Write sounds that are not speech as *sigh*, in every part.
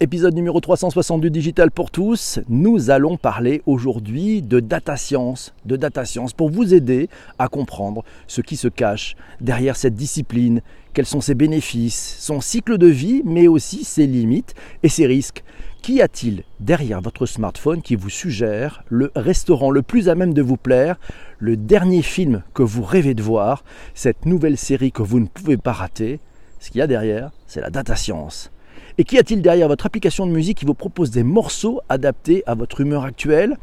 Épisode numéro 362 Digital pour tous. Nous allons parler aujourd'hui de data science, de data science pour vous aider à comprendre ce qui se cache derrière cette discipline, quels sont ses bénéfices, son cycle de vie, mais aussi ses limites et ses risques. Qu'y a-t-il derrière votre smartphone qui vous suggère le restaurant le plus à même de vous plaire, le dernier film que vous rêvez de voir, cette nouvelle série que vous ne pouvez pas rater? Ce qu'il y a derrière, c'est la data science. Et qu'y a-t-il derrière votre application de musique qui vous propose des morceaux adaptés à votre humeur actuelle?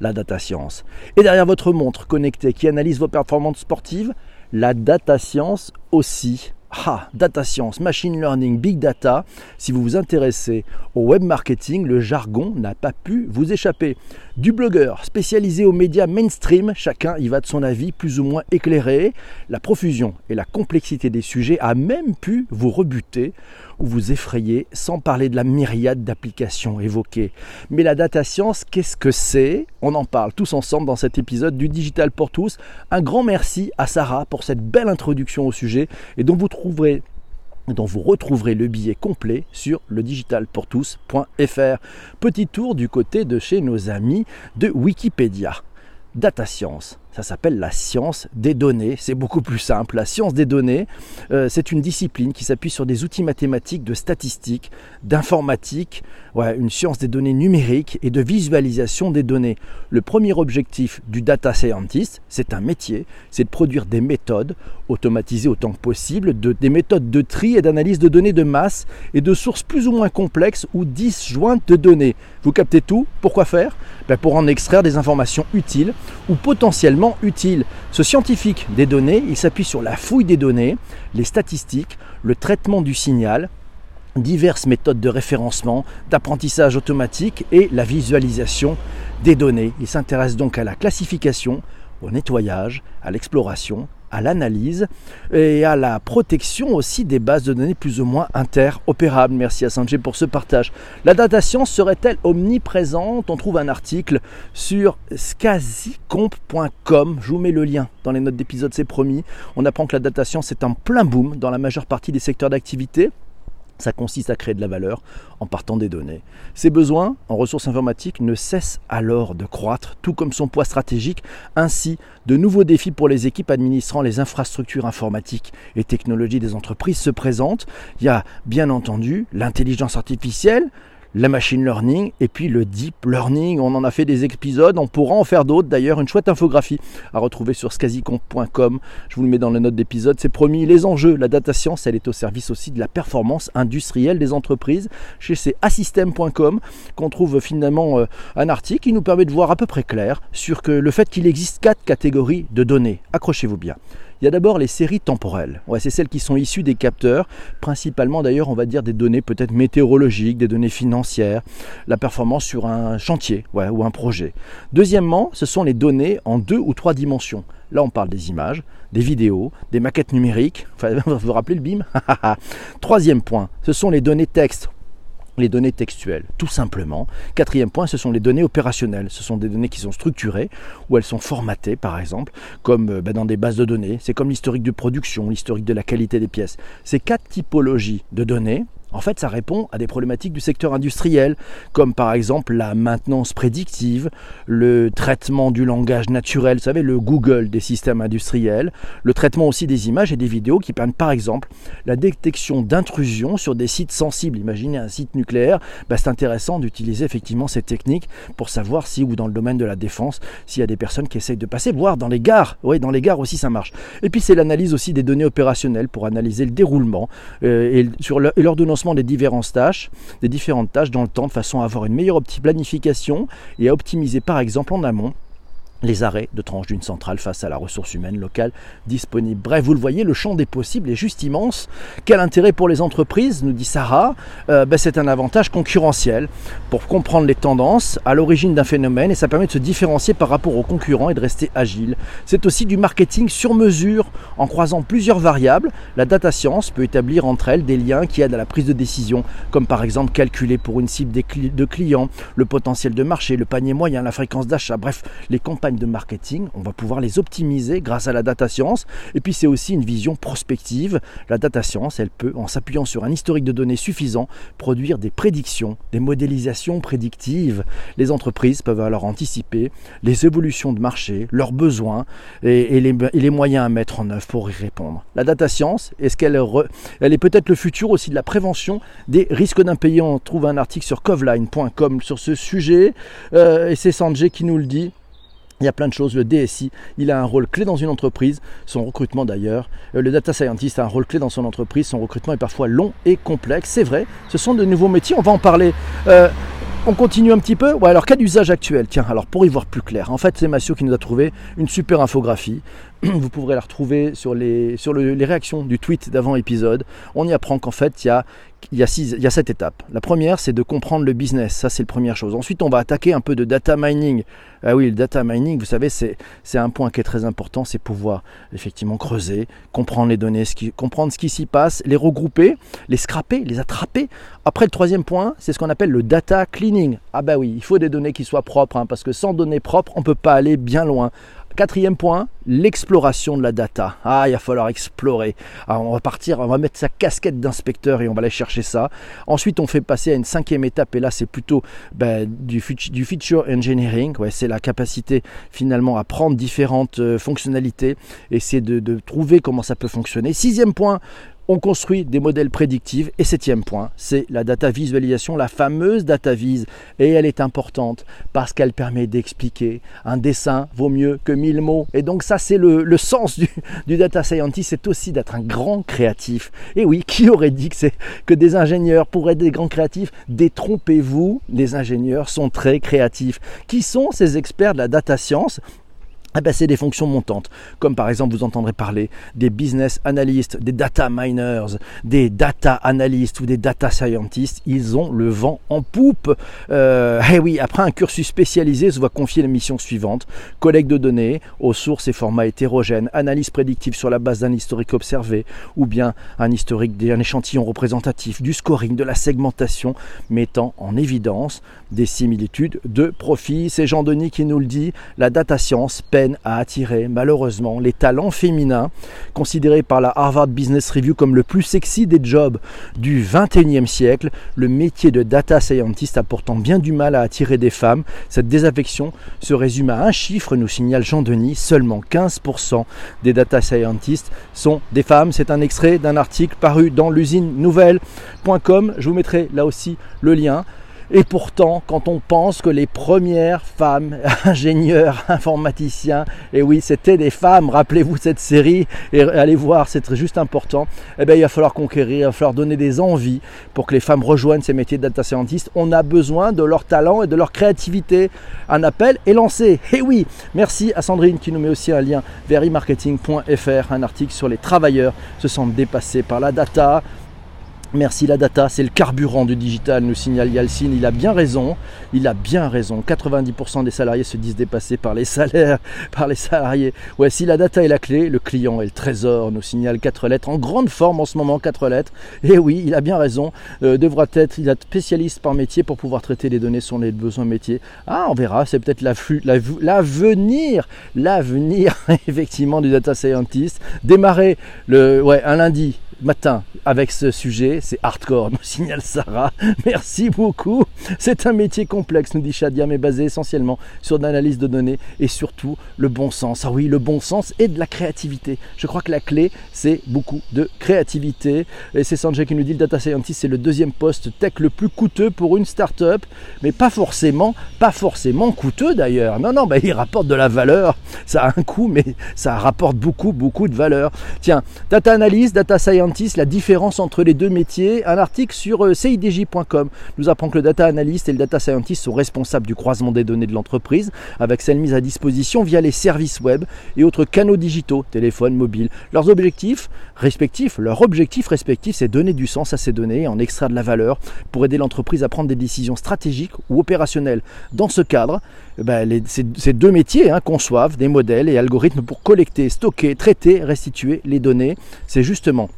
La data science. Et derrière votre montre connectée qui analyse vos performances sportives La data science aussi. Ah, data science, machine learning, big data. Si vous vous intéressez au web marketing, le jargon n'a pas pu vous échapper. Du blogueur spécialisé aux médias mainstream, chacun y va de son avis plus ou moins éclairé. La profusion et la complexité des sujets a même pu vous rebuter ou vous effrayer, sans parler de la myriade d'applications évoquées. Mais la data science, qu'est-ce que c'est? On en parle tous ensemble dans cet épisode du Digital pour tous. Un grand merci à Sarah pour cette belle introduction au sujet et dont vous trouverez dont vous retrouverez le billet complet sur le digitalpourtous.fr. Petit tour du côté de chez nos amis de Wikipédia. Data science, ça s'appelle la science des données. C'est beaucoup plus simple. La science des données, euh, c'est une discipline qui s'appuie sur des outils mathématiques, de statistiques, d'informatique, ouais, une science des données numériques et de visualisation des données. Le premier objectif du data scientist, c'est un métier, c'est de produire des méthodes automatisées autant que possible, de, des méthodes de tri et d'analyse de données de masse et de sources plus ou moins complexes ou disjointes de données. Vous captez tout Pourquoi faire? Ben Pour en extraire des informations utiles ou potentiellement utile. Ce scientifique des données, il s'appuie sur la fouille des données, les statistiques, le traitement du signal, diverses méthodes de référencement, d'apprentissage automatique et la visualisation des données. Il s'intéresse donc à la classification, au nettoyage, à l'exploration, à l'analyse et à la protection aussi des bases de données plus ou moins interopérables. Merci à Sanjay pour ce partage. La data science serait-elle omniprésente? On trouve un article sur scasicomp.com. Je vous mets le lien dans les notes d'épisode, c'est promis. On apprend que la data science est en plein boom dans la majeure partie des secteurs d'activité. Ça consiste à créer de la valeur en partant des données. Ses besoins en ressources informatiques ne cessent alors de croître, tout comme son poids stratégique. Ainsi, de nouveaux défis pour les équipes administrant les infrastructures informatiques et technologies des entreprises se présentent. Il y a bien entendu l'intelligence artificielle, la machine learning et puis le deep learning. On en a fait des épisodes, on pourra en faire d'autres d'ailleurs. Une chouette infographie à retrouver sur scasicomp.com. Je vous le mets dans les notes d'épisode. C'est promis. Les enjeux, la data science, elle est au service aussi de la performance industrielle des entreprises. Chez ces assystem.com qu'on trouve finalement euh, un article qui nous permet de voir à peu près clair sur que le fait qu'il existe quatre catégories de données. Accrochez-vous bien. Il y a d'abord les séries temporelles. Ouais, c'est celles qui sont issues des capteurs, principalement d'ailleurs, on va dire des données peut-être météorologiques, des données financières, la performance sur un chantier ou un projet. Deuxièmement, ce sont les données en deux ou trois dimensions. Là, on parle des images, des vidéos, des maquettes numériques. *laughs* Vous vous rappelez le BIM? *laughs* Troisième point, ce sont les données texte les données textuelles, tout simplement. Quatrième point, ce sont les données opérationnelles. Ce sont des données qui sont structurées, ou elles sont formatées, par exemple, comme euh, ben, dans des bases de données. C'est comme l'historique de production, l'historique de la qualité des pièces. Ces quatre typologies de données, en fait, ça répond à des problématiques du secteur industriel, comme par exemple la maintenance prédictive, le traitement du langage naturel, vous savez, le Google des systèmes industriels, le traitement aussi des images et des vidéos qui permettent par exemple la détection d'intrusions sur des sites sensibles. Imaginez un site nucléaire, bah, c'est intéressant d'utiliser effectivement ces techniques pour savoir si, ou dans le domaine de la défense, s'il y a des personnes qui essayent de passer, voire dans les gares. Oui, dans les gares aussi ça marche. Et puis c'est l'analyse aussi des données opérationnelles pour analyser le déroulement euh, et, sur et des différentes tâches, des différentes tâches dans le temps de façon à avoir une meilleure planification et à optimiser par exemple en amont les arrêts de tranche d'une centrale face à la ressource humaine locale disponible. Bref, vous le voyez, le champ des possibles est juste immense. Quel intérêt pour les entreprises, nous dit Sarah euh, ben, C'est un avantage concurrentiel pour comprendre les tendances à l'origine d'un phénomène et ça permet de se différencier par rapport aux concurrents et de rester agile. C'est aussi du marketing sur mesure en croisant plusieurs variables. La data science peut établir entre elles des liens qui aident à la prise de décision, comme par exemple calculer pour une cible de clients le potentiel de marché, le panier moyen, la fréquence d'achat, bref, les compagnies de marketing, on va pouvoir les optimiser grâce à la data science. Et puis c'est aussi une vision prospective. La data science, elle peut, en s'appuyant sur un historique de données suffisant, produire des prédictions, des modélisations prédictives. Les entreprises peuvent alors anticiper les évolutions de marché, leurs besoins et, les, moyens à mettre en œuvre pour y répondre. La data science, est-ce qu'elle elle est peut-être le futur aussi de la prévention des risques d'impayés? On trouve un article sur covline.com sur ce sujet euh, et c'est Sanjay qui nous le dit. Il y a plein de choses. Le DSI, il a un rôle clé dans une entreprise, son recrutement d'ailleurs. Euh, le data scientist a un rôle clé dans son entreprise, son recrutement est parfois long et complexe. C'est vrai, ce sont de nouveaux métiers, on va en parler. Euh, on continue un petit peu. Ouais, alors cas d'usage actuel. Tiens, alors pour y voir plus clair, en fait, c'est Massio qui nous a trouvé une super infographie. *clears throat* Vous pourrez la retrouver sur les, sur les réactions du tweet d'avant épisode. On y apprend qu'en fait, il y a y, a y a sept étapes. La première, c'est de comprendre le business. Ça, c'est la première chose. Ensuite, on va attaquer un peu de data mining. Ah oui, le data mining, vous savez, c'est, un point qui est très important. C'est pouvoir effectivement creuser, comprendre les données, comprendre ce qui s'y passe, les regrouper, les scraper, les attraper. Après, le troisième point, c'est ce qu'on appelle le data cleaning. Ah bah oui, il faut des données qui soient propres, hein, parce que sans données propres, on ne peut pas aller bien loin. Quatrième point, l'exploration de la data. Ah, il va falloir explorer. on va partir, on va mettre sa casquette d'inspecteur et on va aller chercher ça. Ensuite, on fait passer à une cinquième étape et là, c'est plutôt ben, du, du, feature engineering. Ouais, c'est la capacité finalement à prendre différentes euh, fonctionnalités, essayer de, de trouver comment ça peut fonctionner. Sixième point, on construit des modèles prédictifs. Et septième point, c'est la data visualisation, la fameuse data vise. Et elle est importante parce qu'elle permet d'expliquer. Un dessin vaut mieux que mille mots. Et donc ça, c'est le, sens du, data scientist, c'est aussi d'être un grand créatif. Et oui, qui aurait dit que, que des ingénieurs pourraient être des grands créatifs? Détrompez-vous, les ingénieurs sont très créatifs. Qui sont ces experts de la data science? Eh c'est des fonctions montantes, comme par exemple vous entendrez parler des business analysts, des data miners, des data analysts ou des data scientists. Ils ont le vent en poupe. Euh, eh oui, après un cursus spécialisé, se voit confier la mission suivante collecte de données aux sources et formats hétérogènes, analyse prédictive sur la base d'un historique observé, ou bien un historique d'un échantillon représentatif, du scoring, de la segmentation, mettant en évidence des similitudes de profit. C'est Jean Denis qui nous le dit. La data science à attirer malheureusement les talents féminins, considérés par la Harvard Business Review comme le plus sexy des jobs du 21e siècle. Le métier de data scientist a pourtant bien du mal à attirer des femmes. Cette désaffection se résume à un chiffre, nous signale Jean Denis, seulement 15% des data scientists sont des femmes. C'est un extrait d'un article paru dans l'usine nouvelle.com. Je vous mettrai là aussi le lien. Et pourtant, quand on pense que les premières femmes *laughs* ingénieurs, informaticiens, et oui, c'était des femmes, rappelez-vous cette série, et allez voir, c'est juste important, eh bien, il va falloir conquérir, il va falloir donner des envies pour que les femmes rejoignent ces métiers de data scientist. On a besoin de leur talent et de leur créativité. Un appel est lancé. Et oui, merci à Sandrine qui nous met aussi un lien vers e-marketing.fr, un article sur les travailleurs se sentent dépassés par la data, Merci la data, c'est le carburant du digital, nous signale Yalcin. Il a bien raison, il a bien raison. 90% des salariés se disent dépassés par les salaires, *laughs* par les salariés. Ouais, si la data est la clé, le client est le trésor, nous signale 4 lettres. En grande forme en ce moment, 4 lettres. Et oui, il a bien raison. Euh, devra être, il est spécialiste par métier pour pouvoir traiter les données sur les besoins métiers. Ah, on verra, c'est peut-être l'avenir, l'avenir, *laughs* effectivement, du data scientist. Démarrer le, ouais, un lundi, matin avec ce sujet, c'est hardcore, *laughs* nous signale Sarah. Merci beaucoup. C'est un métier complexe, nous dit Shadia, mais basé essentiellement sur l'analyse de données et surtout le bon sens. Ah oui, le bon sens et de la créativité. Je crois que la clé, c'est beaucoup de créativité. Et c'est Sanjay qui nous dit le data scientist, c'est le deuxième poste tech le plus coûteux pour une start-up, mais pas forcément, pas forcément coûteux d'ailleurs. Non, non, bah, il rapporte de la valeur. Ça a un coût, mais ça rapporte beaucoup, beaucoup de valeur. Tiens, data analyse, data la différence entre les deux métiers. Un article sur euh, CIDJ.com nous apprend que le data analyst et le data scientist sont responsables du croisement des données de l'entreprise avec celles mises à disposition via les services web et autres canaux digitaux, téléphone, mobile. Leurs objectifs respectifs, leur objectif respectif, c'est donner du sens à ces données, en extraire de la valeur pour aider l'entreprise à prendre des décisions stratégiques ou opérationnelles. Dans ce cadre, eh ben, ces, deux métiers hein, conçoivent des modèles et algorithmes pour collecter, stocker, traiter, restituer les données. C'est justement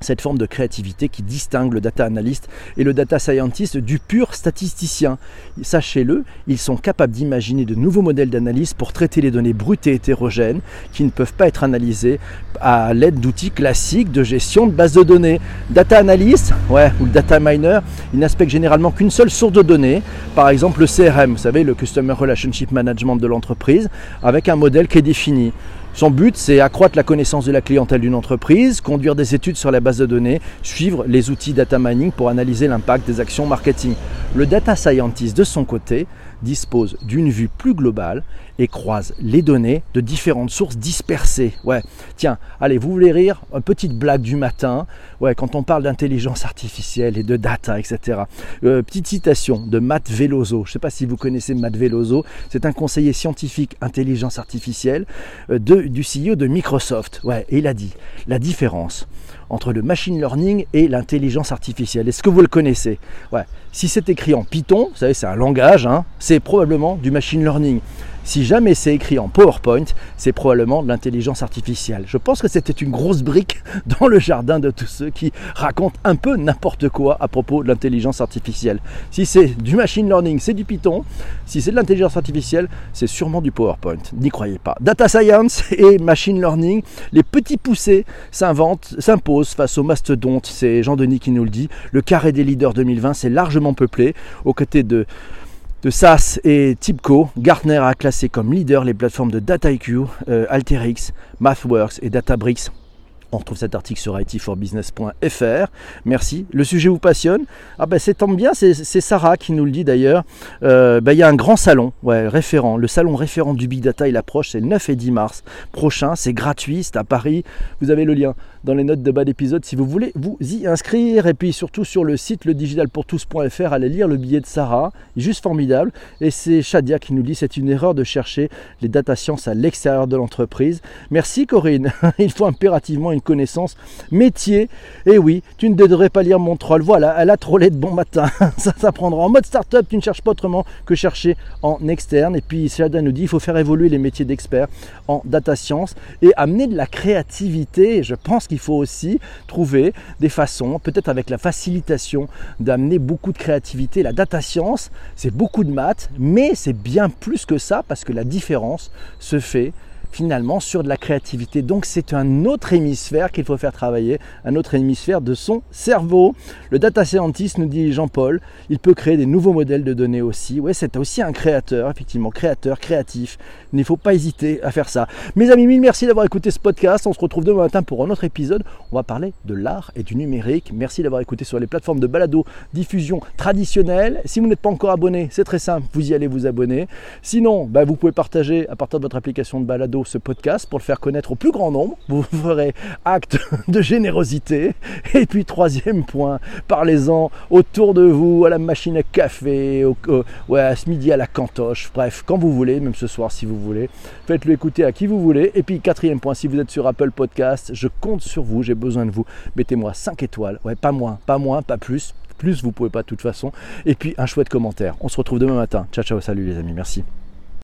cette forme de créativité qui distingue le data analyst et le data scientist du pur statisticien. Sachez-le, ils sont capables d'imaginer de nouveaux modèles d'analyse pour traiter les données brutes et hétérogènes qui ne peuvent pas être analysées à l'aide d'outils classiques de gestion de bases de données. Data analyst, ou data miner, il n'aspecte généralement qu'une seule source de données, par exemple le CRM, vous savez, le Customer Relationship Management de l'entreprise, avec un modèle qui est défini. Son but, c'est accroître la connaissance de la clientèle d'une entreprise, conduire des études sur la base de données, suivre les outils data mining pour analyser l'impact des actions marketing. Le data scientist, de son côté, dispose d'une vue plus globale et croise les données de différentes sources dispersées. Ouais, tiens, allez, vous voulez rire Une petite blague du matin. Ouais, quand on parle d'intelligence artificielle et de data, etc. Euh, petite citation de Matt Veloso. Je ne sais pas si vous connaissez Matt Veloso. C'est un conseiller scientifique intelligence artificielle euh, de, du CEO de Microsoft. Ouais, et il a dit la différence entre le machine learning et l'intelligence artificielle. Est-ce que vous le connaissez? Ouais. Si c'est écrit en Python, vous savez, c'est un langage, hein, c'est probablement du machine learning. Si jamais c'est écrit en PowerPoint, c'est probablement de l'intelligence artificielle. Je pense que c'était une grosse brique *laughs* dans le jardin de tous ceux qui racontent un peu n'importe quoi à propos de l'intelligence artificielle. Si c'est du machine learning, c'est du Python. Si c'est de l'intelligence artificielle, c'est sûrement du PowerPoint. N'y croyez pas. Data science *laughs* et machine learning, les petits poussés s'inventent, s'imposent face aux mastodontes. C'est Jean-Denis qui nous le dit. Le carré des leaders 2020, c'est largement peuplé aux côtés de de SAS et TIPCO, Gartner a classé comme leader les plateformes de DataIQ, euh, MathWorks et Databricks on retrouve cet article sur itforbusiness.fr. Merci. Le sujet vous passionne Ah ben c'est tant bien, c'est Sarah qui nous le dit d'ailleurs. Euh, ben, il y a un grand salon, référent. Le salon référent du Big Data, il approche, c'est le 9 et 10 mars prochain. C'est gratuit, c'est à Paris. Vous avez le lien dans les notes de bas d'épisode si vous voulez vous y inscrire. Et puis surtout sur le site ledigitalpourtous.fr, allez lire le billet de Sarah. Juste formidable. Et c'est Shadia qui nous dit c'est une erreur de chercher les data science à l'extérieur de l'entreprise. Merci Corinne. *laughs* il faut impérativement une connaissance métier. Et oui, tu ne devrais pas lire mon troll. Voilà, elle a trollé de bon matin. *laughs* ça s'apprendra. En mode startup, tu ne cherches pas autrement que chercher en externe. Et puis Sheldon nous dit il faut faire évoluer les métiers d'experts en data science et amener de la créativité. je pense qu'il faut aussi trouver des façons, peut-être avec la facilitation, d'amener beaucoup de créativité. La data science, c'est beaucoup de maths, mais c'est bien plus que ça parce que la différence se fait finalement sur de la créativité. Donc c'est un autre hémisphère qu'il faut faire travailler, un autre hémisphère de son cerveau. Le data scientist, nous dit Jean-Paul, il peut créer des nouveaux modèles de données aussi. Ouais, c'est aussi un créateur, effectivement, créateur, créatif. Il ne faut pas hésiter à faire ça. Mes amis, merci d'avoir écouté ce podcast. On se retrouve demain matin pour un autre épisode. On va parler de l'art et du numérique. Merci d'avoir écouté sur les plateformes de balado diffusion traditionnelle. Si vous n'êtes pas encore abonné, c'est très simple, vous y allez vous abonner. Sinon, bah, vous pouvez partager à partir de votre application de balado ce podcast pour le faire connaître au plus grand nombre. Vous *laughs* ferez acte *laughs* de générosité. Et puis troisième point, parlez-en autour de vous, à la machine à café, au, à ce midi à la cantoche, bref, quand vous voulez, même ce soir si vous voulez. Faites-le écouter à qui vous voulez. Et puis quatrième point, si vous êtes sur Apple Podcast, je compte sur vous, j'ai besoin de vous. Mettez-moi 5 étoiles, ouais, pas moins, pas moins, pas plus. Plus, vous pouvez pas de toute façon. Et puis un chouette commentaire. On se retrouve demain matin. Ciao, ciao, salut les amis, merci.